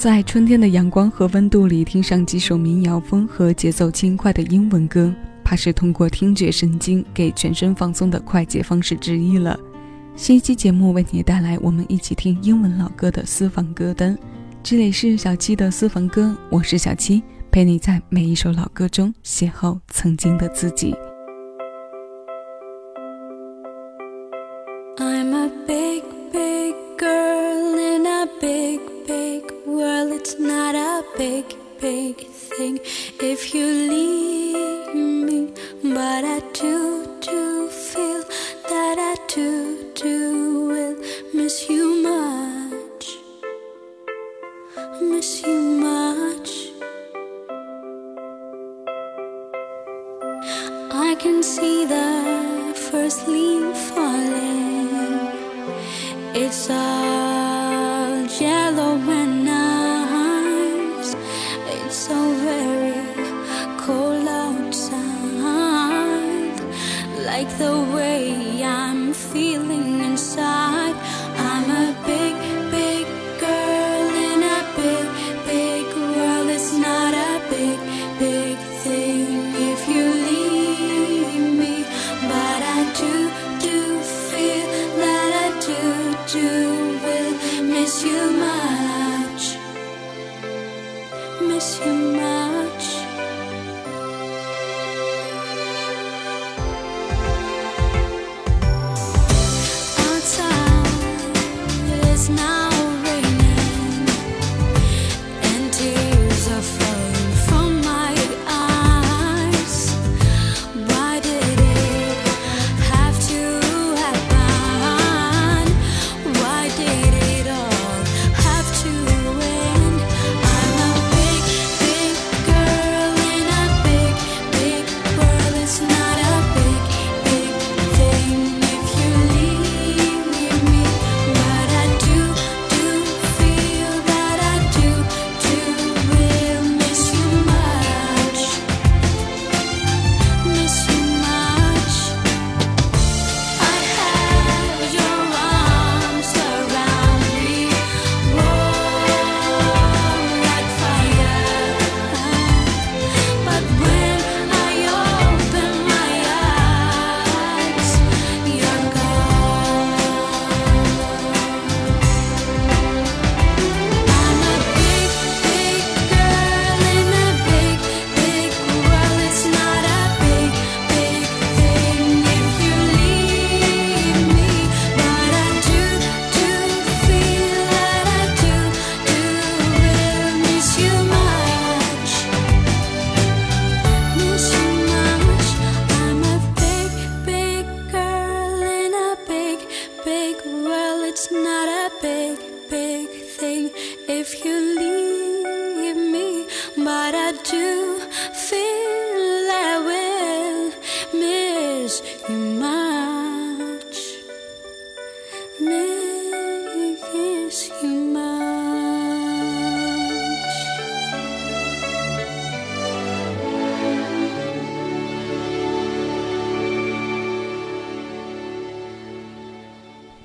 在春天的阳光和温度里，听上几首民谣风和节奏轻快的英文歌，怕是通过听觉神经给全身放松的快捷方式之一了。新一期节目为你带来我们一起听英文老歌的私房歌单。这里是小七的私房歌，我是小七，陪你在每一首老歌中邂逅曾经的自己。Big thing if you leave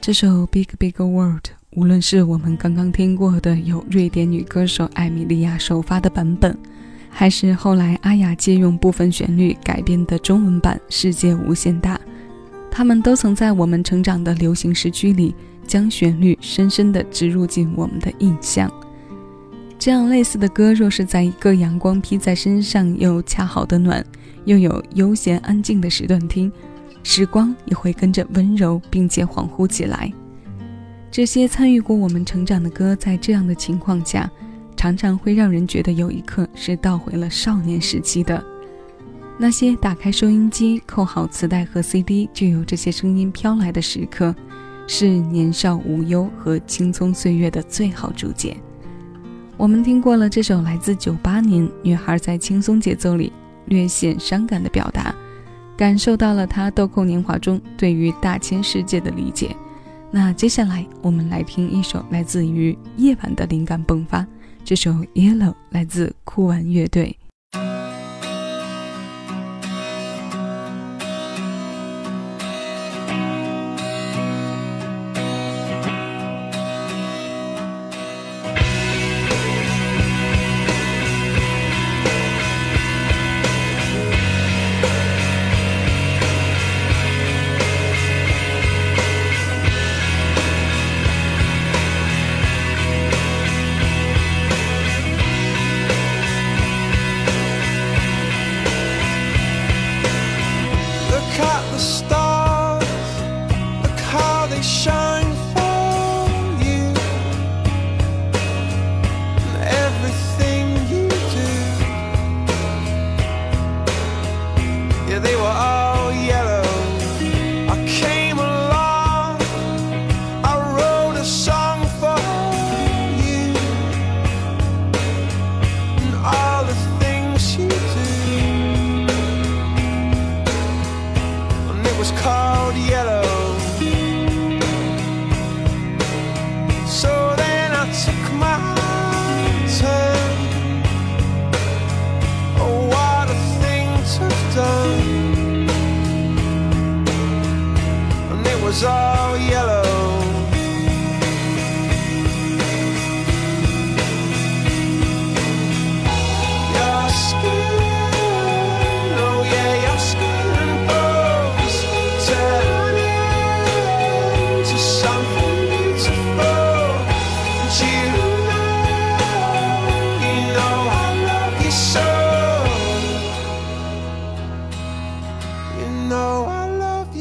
这首《Big Big World》，无论是我们刚刚听过的由瑞典女歌手艾米莉亚首发的版本，还是后来阿雅借用部分旋律改编的中文版《世界无限大》，他们都曾在我们成长的流行时区里，将旋律深深地植入进我们的印象。这样类似的歌，若是在一个阳光披在身上又恰好的暖，又有悠闲安静的时段听，时光也会跟着温柔，并且恍惚起来。这些参与过我们成长的歌，在这样的情况下，常常会让人觉得有一刻是倒回了少年时期的。那些打开收音机、扣好磁带和 CD，就有这些声音飘来的时刻，是年少无忧和青葱岁月的最好注解。我们听过了这首来自九八年女孩在轻松节奏里略显伤感的表达，感受到了他豆蔻年华中对于大千世界的理解。那接下来我们来听一首来自于夜晚的灵感迸发，这首《Yellow》来自酷玩乐队。caught the star.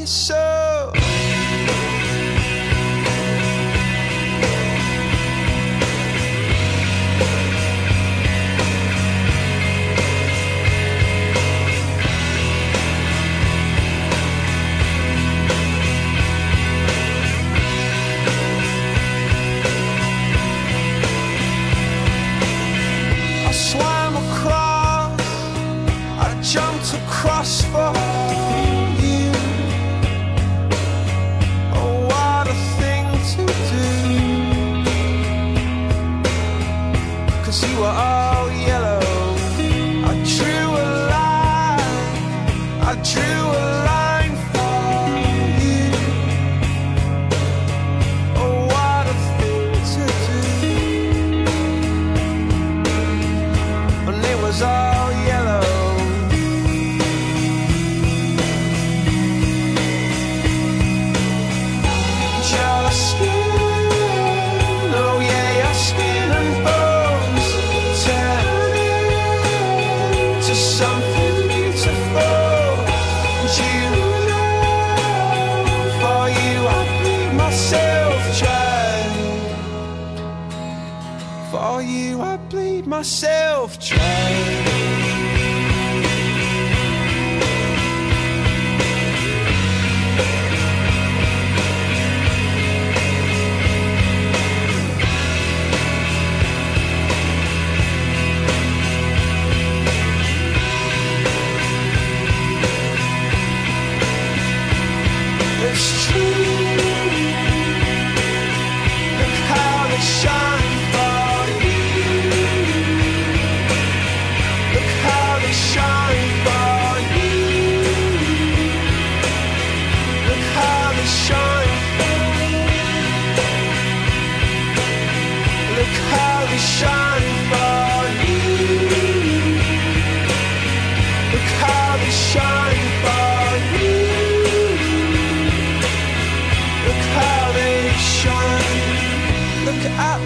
So. You are all myself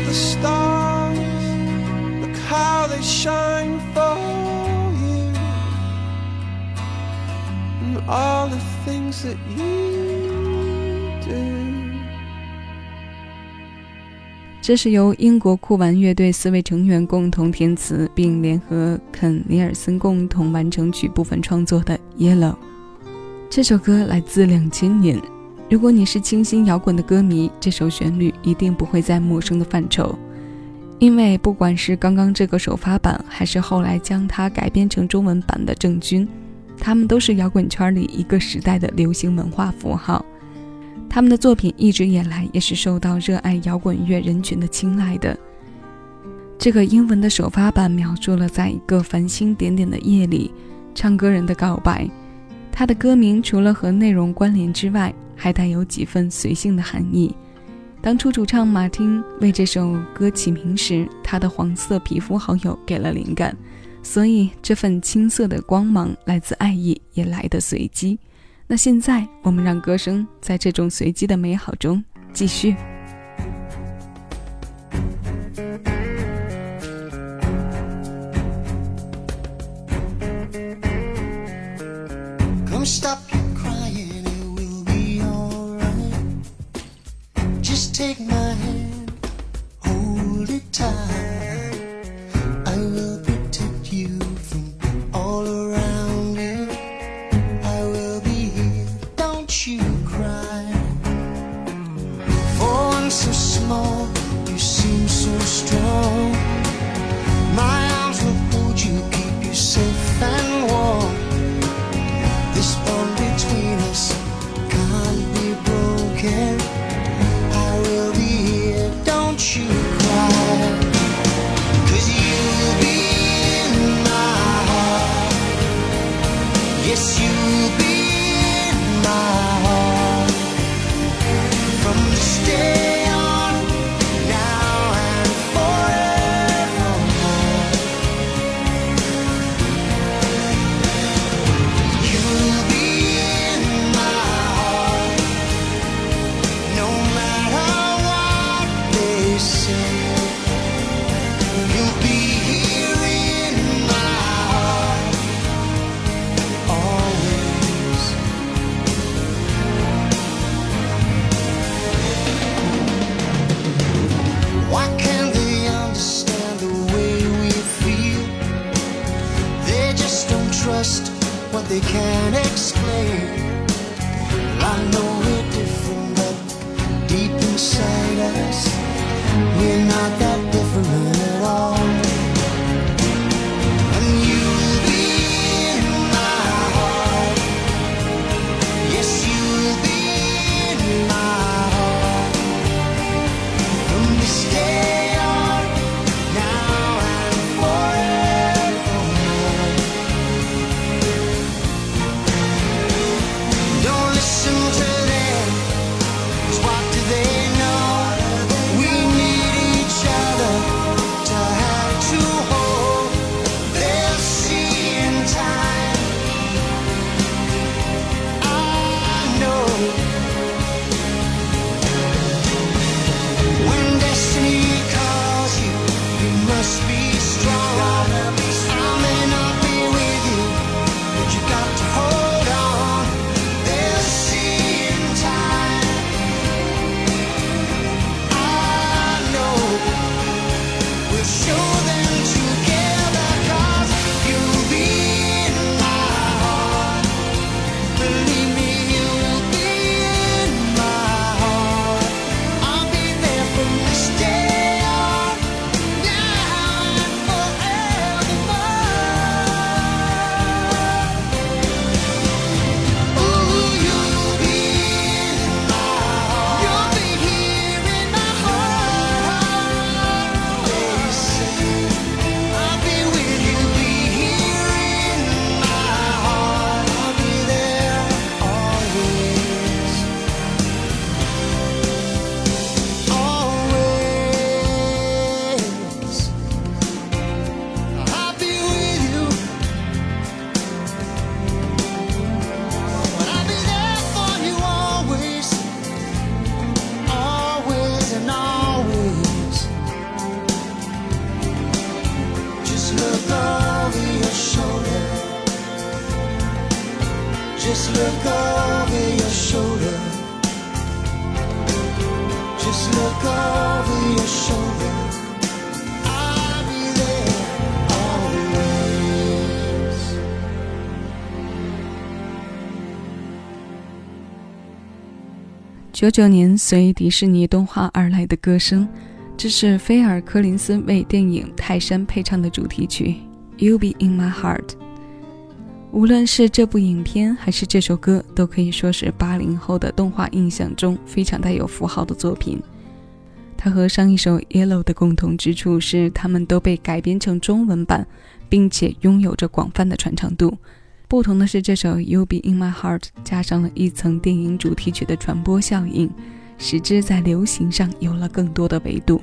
the stars. Look how they shine for you. And all the things that you do. 这是由英国酷玩乐队四位成员共同填词，并联合肯·尼尔森共同完成曲部分创作的《Yellow》。这首歌来自两千年，如果你是清新摇滚的歌迷，这首旋律一定不会在陌生的范畴，因为不管是刚刚这个首发版，还是后来将它改编成中文版的郑钧，他们都是摇滚圈里一个时代的流行文化符号。他们的作品一直以来也是受到热爱摇滚乐人群的青睐的。这个英文的首发版描述了在一个繁星点点的夜里，唱歌人的告白。它的歌名除了和内容关联之外，还带有几分随性的含义。当初主唱马丁为这首歌起名时，他的黄色皮肤好友给了灵感，所以这份青涩的光芒来自爱意，也来得随机。那现在，我们让歌声在这种随机的美好中继续。mata. 九九年随迪士尼动画而来的歌声，这是菲尔·柯林斯为电影《泰山》配唱的主题曲《You Be in My Heart》。无论是这部影片还是这首歌，都可以说是八零后的动画印象中非常带有符号的作品。它和上一首《Yellow》的共同之处是，它们都被改编成中文版，并且拥有着广泛的传唱度。不同的是，这首《You Be in My Heart》加上了一层电影主题曲的传播效应，使之在流行上有了更多的维度。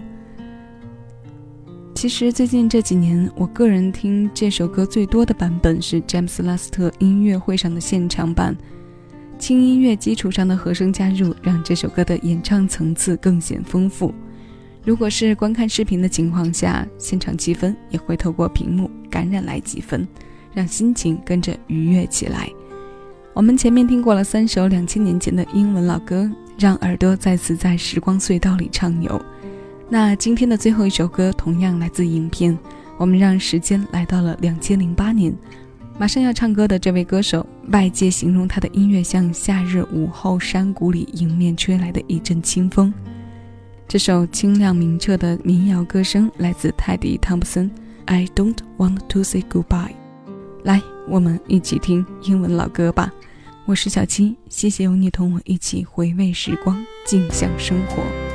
其实最近这几年，我个人听这首歌最多的版本是詹姆斯·拉斯特音乐会上的现场版。轻音乐基础上的和声加入，让这首歌的演唱层次更显丰富。如果是观看视频的情况下，现场气氛也会透过屏幕感染来几分，让心情跟着愉悦起来。我们前面听过了三首两千年前的英文老歌，让耳朵再次在时光隧道里畅游。那今天的最后一首歌同样来自影片，我们让时间来到了两千零八年。马上要唱歌的这位歌手，外界形容他的音乐像夏日午后山谷里迎面吹来的一阵清风。这首清亮明澈的民谣歌声来自泰迪·汤普森，《I Don't Want to Say Goodbye》。来，我们一起听英文老歌吧。我是小七，谢谢有你同我一起回味时光，静享生活。